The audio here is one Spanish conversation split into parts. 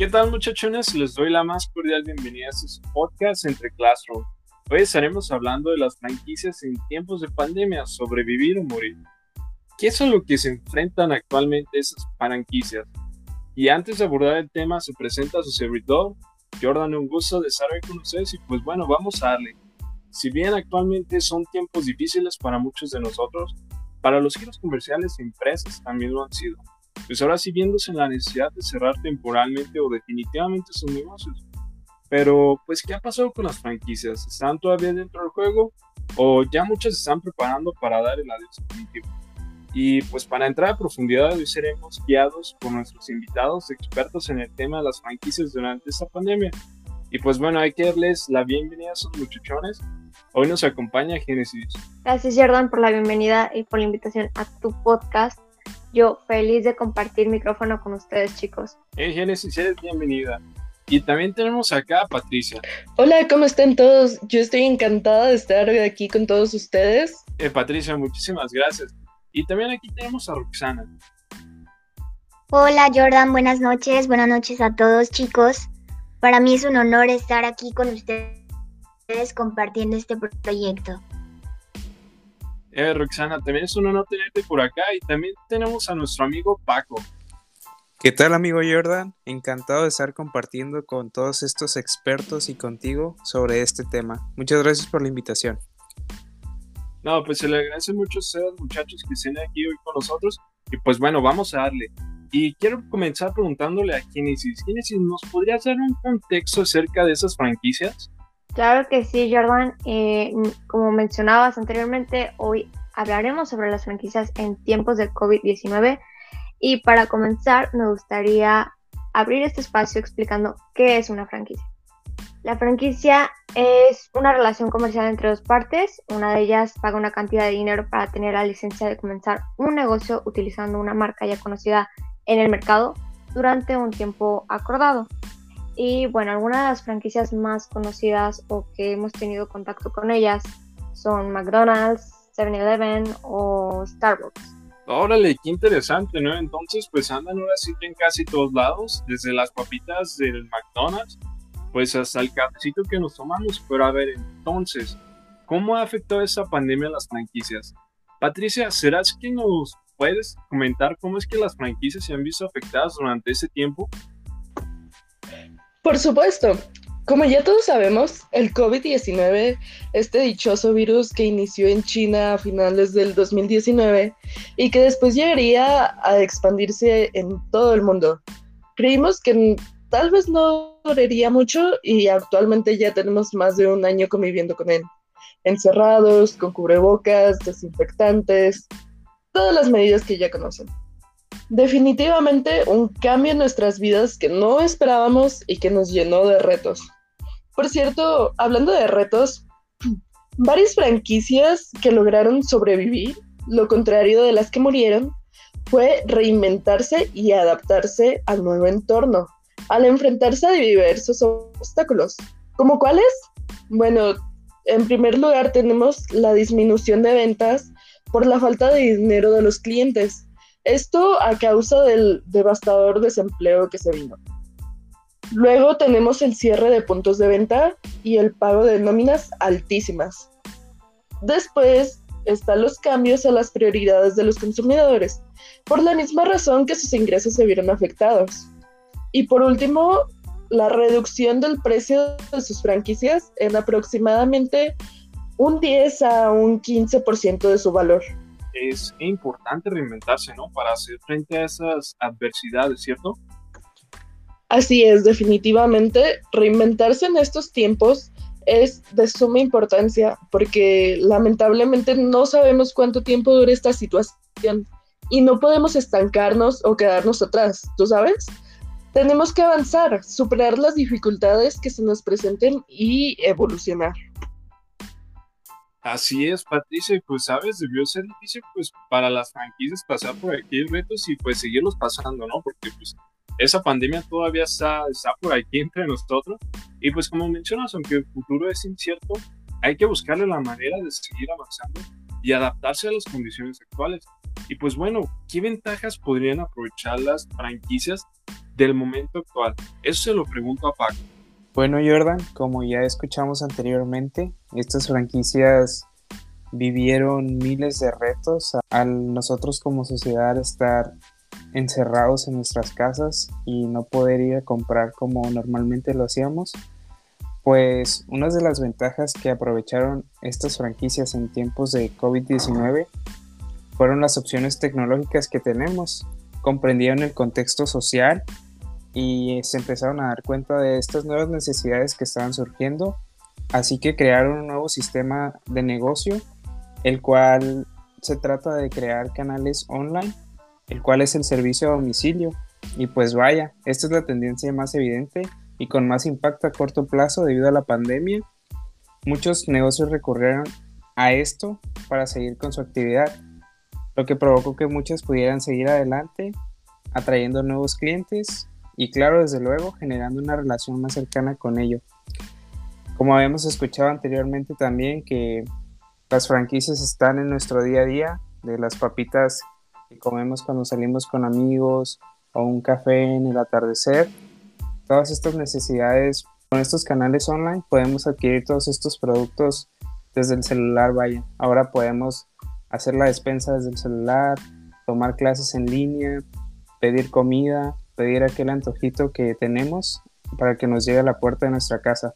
¿Qué tal muchachones? Les doy la más cordial bienvenida a este podcast entre Classroom. Hoy estaremos hablando de las franquicias en tiempos de pandemia, sobrevivir o morir. ¿Qué es a lo que se enfrentan actualmente esas franquicias? Y antes de abordar el tema, se presenta su servidor, Jordan, un gusto de estar hoy con ustedes y pues bueno, vamos a darle. Si bien actualmente son tiempos difíciles para muchos de nosotros, para los giros comerciales e empresas también lo han sido. Pues ahora sí viéndose en la necesidad de cerrar temporalmente o definitivamente sus negocios. Pero, pues, ¿qué ha pasado con las franquicias? ¿Están todavía dentro del juego? ¿O ya muchas se están preparando para dar el adiós definitivo? Y pues para entrar a profundidad hoy seremos guiados por nuestros invitados expertos en el tema de las franquicias durante esta pandemia. Y pues bueno, hay que darles la bienvenida a esos muchachones. Hoy nos acompaña Génesis. Gracias Jordan por la bienvenida y por la invitación a tu podcast. Yo feliz de compartir micrófono con ustedes chicos. Hey Génesis, eres bienvenida. Y también tenemos acá a Patricia. Hola, ¿cómo están todos? Yo estoy encantada de estar aquí con todos ustedes. Eh, Patricia, muchísimas gracias. Y también aquí tenemos a Roxana. Hola Jordan, buenas noches, buenas noches a todos chicos. Para mí es un honor estar aquí con ustedes compartiendo este proyecto. Eh, Roxana, también es un honor tenerte por acá y también tenemos a nuestro amigo Paco. ¿Qué tal amigo Jordan? Encantado de estar compartiendo con todos estos expertos y contigo sobre este tema. Muchas gracias por la invitación. No, pues se le agradece mucho a ustedes, muchachos, que estén aquí hoy con nosotros. Y pues bueno, vamos a darle. Y quiero comenzar preguntándole a Genesis. Genesis, ¿nos podrías dar un contexto acerca de esas franquicias? Claro que sí, Jordan. Eh, como mencionabas anteriormente, hoy hablaremos sobre las franquicias en tiempos de COVID-19. Y para comenzar, me gustaría abrir este espacio explicando qué es una franquicia. La franquicia es una relación comercial entre dos partes. Una de ellas paga una cantidad de dinero para tener la licencia de comenzar un negocio utilizando una marca ya conocida en el mercado durante un tiempo acordado. Y bueno, algunas de las franquicias más conocidas o que hemos tenido contacto con ellas son McDonald's, 7-Eleven o Starbucks. Órale, qué interesante, ¿no? Entonces, pues andan ahora sí en casi todos lados, desde las papitas del McDonald's pues hasta el cafecito que nos tomamos. Pero a ver, entonces, ¿cómo ha afectado esta pandemia a las franquicias? Patricia, ¿serás que nos puedes comentar cómo es que las franquicias se han visto afectadas durante ese tiempo? Por supuesto. Como ya todos sabemos, el COVID-19, este dichoso virus que inició en China a finales del 2019 y que después llegaría a expandirse en todo el mundo, creímos que tal vez no duraría mucho y actualmente ya tenemos más de un año conviviendo con él. Encerrados, con cubrebocas, desinfectantes, todas las medidas que ya conocen. Definitivamente un cambio en nuestras vidas que no esperábamos y que nos llenó de retos. Por cierto, hablando de retos, varias franquicias que lograron sobrevivir, lo contrario de las que murieron, fue reinventarse y adaptarse al nuevo entorno, al enfrentarse a diversos obstáculos. ¿Como cuáles? Bueno, en primer lugar tenemos la disminución de ventas por la falta de dinero de los clientes. Esto a causa del devastador desempleo que se vino. Luego tenemos el cierre de puntos de venta y el pago de nóminas altísimas. Después están los cambios a las prioridades de los consumidores, por la misma razón que sus ingresos se vieron afectados. Y por último, la reducción del precio de sus franquicias en aproximadamente un 10 a un 15% de su valor. Es importante reinventarse, ¿no? Para hacer frente a esas adversidades, ¿cierto? Así es, definitivamente. Reinventarse en estos tiempos es de suma importancia porque lamentablemente no sabemos cuánto tiempo dure esta situación y no podemos estancarnos o quedarnos atrás, ¿tú sabes? tenemos que avanzar, superar las dificultades que se nos presenten y evolucionar. Así es, Patricia, pues sabes, debió ser difícil pues para las franquicias pasar por aquí retos y pues seguirlos pasando, ¿no? Porque pues esa pandemia todavía está, está por aquí entre nosotros y pues como mencionas, aunque el futuro es incierto, hay que buscarle la manera de seguir avanzando y adaptarse a las condiciones actuales. Y pues bueno, ¿qué ventajas podrían aprovechar las franquicias del momento actual? Eso se lo pregunto a Paco. Bueno, Jordan, como ya escuchamos anteriormente, estas franquicias vivieron miles de retos al nosotros como sociedad estar encerrados en nuestras casas y no poder ir a comprar como normalmente lo hacíamos. Pues una de las ventajas que aprovecharon estas franquicias en tiempos de COVID-19 fueron las opciones tecnológicas que tenemos. Comprendieron el contexto social y se empezaron a dar cuenta de estas nuevas necesidades que estaban surgiendo. Así que crearon un nuevo sistema de negocio, el cual se trata de crear canales online, el cual es el servicio a domicilio. Y pues vaya, esta es la tendencia más evidente y con más impacto a corto plazo debido a la pandemia. Muchos negocios recurrieron a esto para seguir con su actividad, lo que provocó que muchos pudieran seguir adelante, atrayendo nuevos clientes y claro, desde luego, generando una relación más cercana con ello. Como habíamos escuchado anteriormente también que las franquicias están en nuestro día a día, de las papitas que comemos cuando salimos con amigos o un café en el atardecer. Todas estas necesidades, con estos canales online podemos adquirir todos estos productos desde el celular, vaya. Ahora podemos hacer la despensa desde el celular, tomar clases en línea, pedir comida, pedir aquel antojito que tenemos para que nos llegue a la puerta de nuestra casa.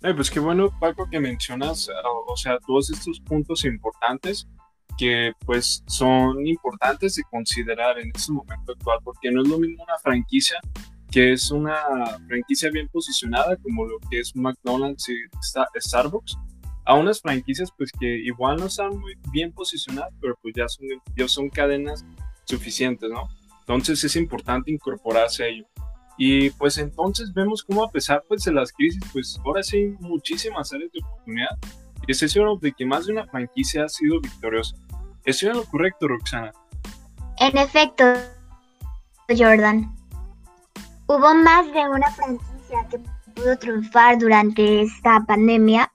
pues qué bueno, Paco, que mencionas, o sea, todos estos puntos importantes que pues son importantes de considerar en este momento actual, porque no es lo mismo una franquicia que es una franquicia bien posicionada como lo que es McDonald's y Starbucks, a unas franquicias pues que igual no están muy bien posicionadas, pero pues ya son, ya son cadenas suficientes, ¿no? Entonces es importante incorporarse a ello. Y pues entonces vemos cómo a pesar pues de las crisis, pues ahora sí hay muchísimas áreas de oportunidad. Y es eso de que más de una franquicia ha sido victoriosa. ¿Estoy en lo correcto, Roxana? En efecto, Jordan. Hubo más de una franquicia que pudo triunfar durante esta pandemia.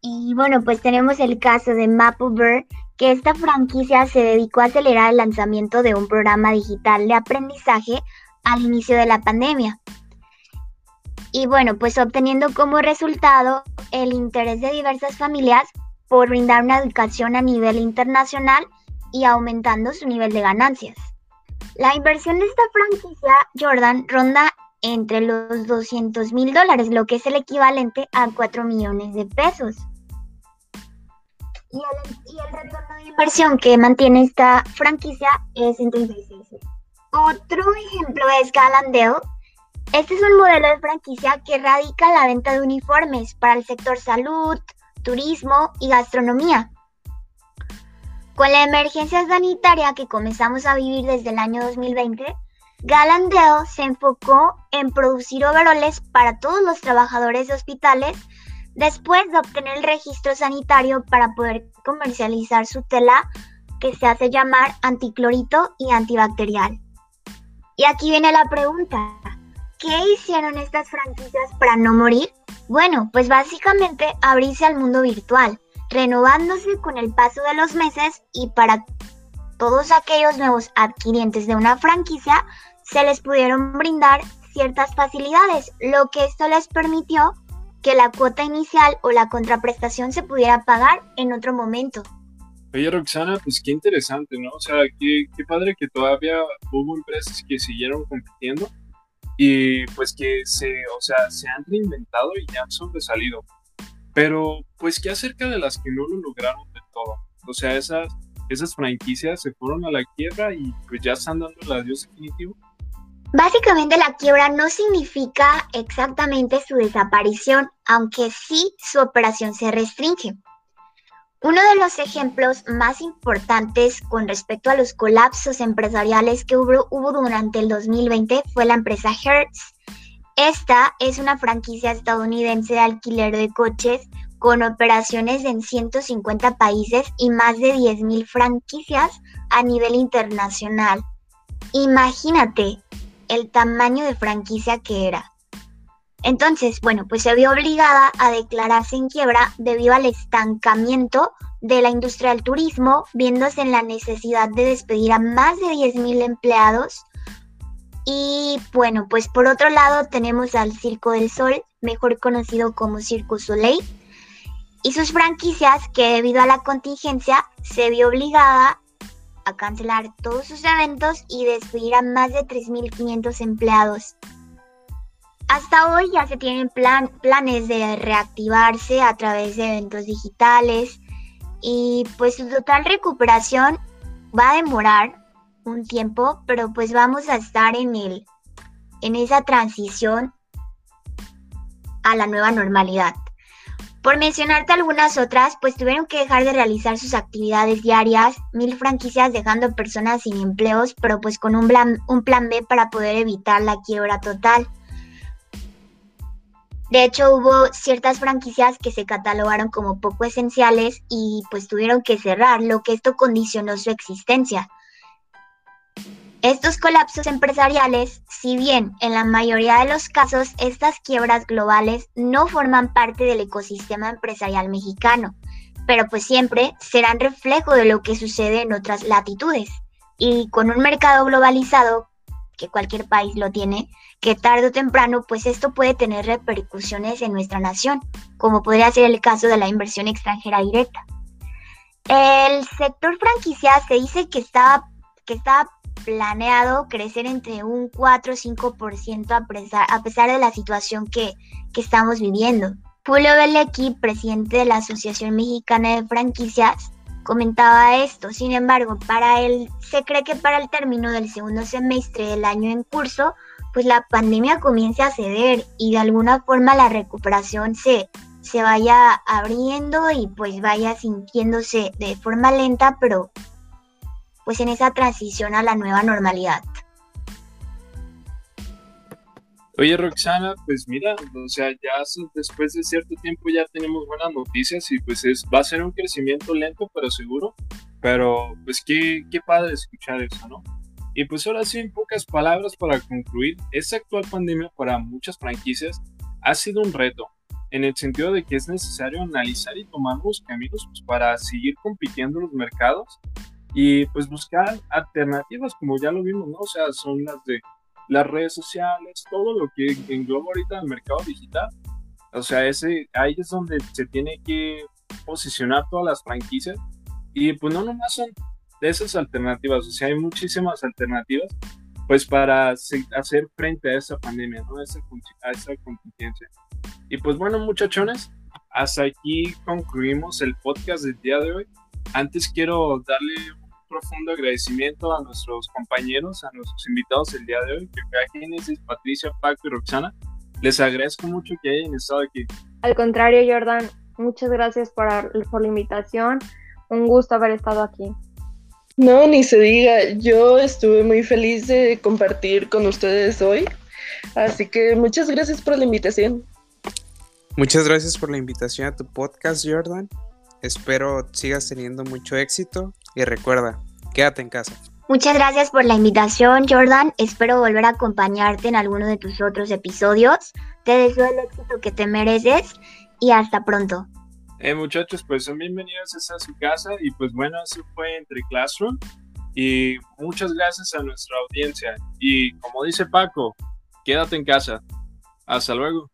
Y bueno, pues tenemos el caso de Maplebear, que esta franquicia se dedicó a acelerar el lanzamiento de un programa digital de aprendizaje al inicio de la pandemia. Y bueno, pues obteniendo como resultado el interés de diversas familias por brindar una educación a nivel internacional y aumentando su nivel de ganancias. La inversión de esta franquicia, Jordan, ronda entre los 200 mil dólares, lo que es el equivalente a 4 millones de pesos y el, retorno de inversión que mantiene esta franquicia es en 36 Otro ejemplo es Galandale. Este es un modelo de franquicia que radica la venta de uniformes para el sector salud, turismo y gastronomía. Con la emergencia sanitaria que comenzamos a vivir desde el año 2020, Galandale se enfocó en producir overoles para todos los trabajadores de hospitales después de obtener el registro sanitario para poder comercializar su tela que se hace llamar anticlorito y antibacterial. Y aquí viene la pregunta, ¿qué hicieron estas franquicias para no morir? Bueno, pues básicamente abrirse al mundo virtual, renovándose con el paso de los meses y para todos aquellos nuevos adquirientes de una franquicia se les pudieron brindar ciertas facilidades, lo que esto les permitió que la cuota inicial o la contraprestación se pudiera pagar en otro momento. Oye, Roxana, pues qué interesante, ¿no? O sea, qué, qué padre que todavía hubo empresas que siguieron compitiendo y pues que se, o sea, se han reinventado y ya han sobresalido. Pero, pues, ¿qué acerca de las que no lo lograron de todo? O sea, esas, esas franquicias se fueron a la quiebra y pues ya están dando el adiós definitivo. Básicamente la quiebra no significa exactamente su desaparición, aunque sí su operación se restringe. Uno de los ejemplos más importantes con respecto a los colapsos empresariales que hubo, durante el 2020 fue la empresa Hertz. Esta es una franquicia estadounidense de alquiler de coches con operaciones en 150 países y más de 10.000 franquicias a nivel internacional. Imagínate, el tamaño de franquicia que era. Entonces, bueno, pues se vio obligada a declararse en quiebra debido al estancamiento de la industria del turismo, viéndose en la necesidad de despedir a más de 10.000 empleados Y bueno, pues por otro lado tenemos al Circo del Sol, mejor conocido como Circo Soleil, y sus franquicias que debido a la contingencia se vio obligada a cancelar todos sus eventos y despedir a más de 3.500 empleados. Hasta hoy ya se tienen planes de reactivarse a través de eventos digitales y pues su total recuperación va a demorar un tiempo, pero pues vamos a estar en el en esa transición a la nueva normalidad. Por mencionarte algunas otras, pues tuvieron que dejar de realizar sus actividades diarias, mil franquicias dejando personas sin empleos, pero pues con un plan, un plan B para poder evitar la quiebra total. De hecho, hubo ciertas franquicias que se catalogaron como poco esenciales y pues tuvieron que cerrar, lo que esto condicionó su existencia. Estos colapsos empresariales, si bien en la mayoría de los casos estas quiebras globales no forman parte del ecosistema empresarial mexicano, pero pues siempre serán reflejo de lo que sucede en otras latitudes. Y con un mercado globalizado, que cualquier país lo tiene, que tarde o temprano pues esto puede tener repercusiones en nuestra nación, como podría ser el caso de la inversión extranjera directa. El sector franquicia se dice que está, que está planeado crecer entre un 4 o 5% a pesar, a pesar de la situación que, que estamos viviendo. Julio Belequi, presidente de la Asociación Mexicana de Franquicias, comentaba esto. Sin embargo, para él se cree que para el término del segundo semestre del año en curso, pues la pandemia comience a ceder y de alguna forma la recuperación se, se vaya abriendo y pues vaya sintiéndose de forma lenta, pero pues en esa transición a la nueva normalidad. Oye, Roxana, pues mira, o sea, ya después de cierto tiempo ya tenemos buenas noticias y pues es, va a ser un crecimiento lento, pero seguro. Pero pues qué, qué padre escuchar eso, ¿no? Y pues ahora sí, en pocas palabras para concluir, esta actual pandemia para muchas franquicias ha sido un reto, en el sentido de que es necesario analizar y tomar los caminos pues, para seguir compitiendo en los mercados y pues buscar alternativas, como ya lo vimos, ¿no? O sea, son las de las redes sociales, todo lo que engloba ahorita el mercado digital. O sea, ese, ahí es donde se tiene que posicionar todas las franquicias. Y pues no nomás son de esas alternativas, o sea, hay muchísimas alternativas, pues para hacer frente a esa pandemia, ¿no? A esa, a esa contingencia. Y pues bueno, muchachones, hasta aquí concluimos el podcast del día de hoy. Antes quiero darle profundo agradecimiento a nuestros compañeros, a nuestros invitados el día de hoy, que fue Génesis, Patricia, Paco y Roxana. Les agradezco mucho que hayan estado aquí. Al contrario, Jordan, muchas gracias por, por la invitación. Un gusto haber estado aquí. No, ni se diga. Yo estuve muy feliz de compartir con ustedes hoy. Así que muchas gracias por la invitación. Muchas gracias por la invitación a tu podcast, Jordan. Espero sigas teniendo mucho éxito y recuerda, quédate en casa. Muchas gracias por la invitación, Jordan. Espero volver a acompañarte en alguno de tus otros episodios. Te deseo el éxito que te mereces y hasta pronto. Eh, muchachos, pues son bienvenidos a su casa y pues bueno, eso fue entre Classroom y muchas gracias a nuestra audiencia y como dice Paco, quédate en casa. Hasta luego.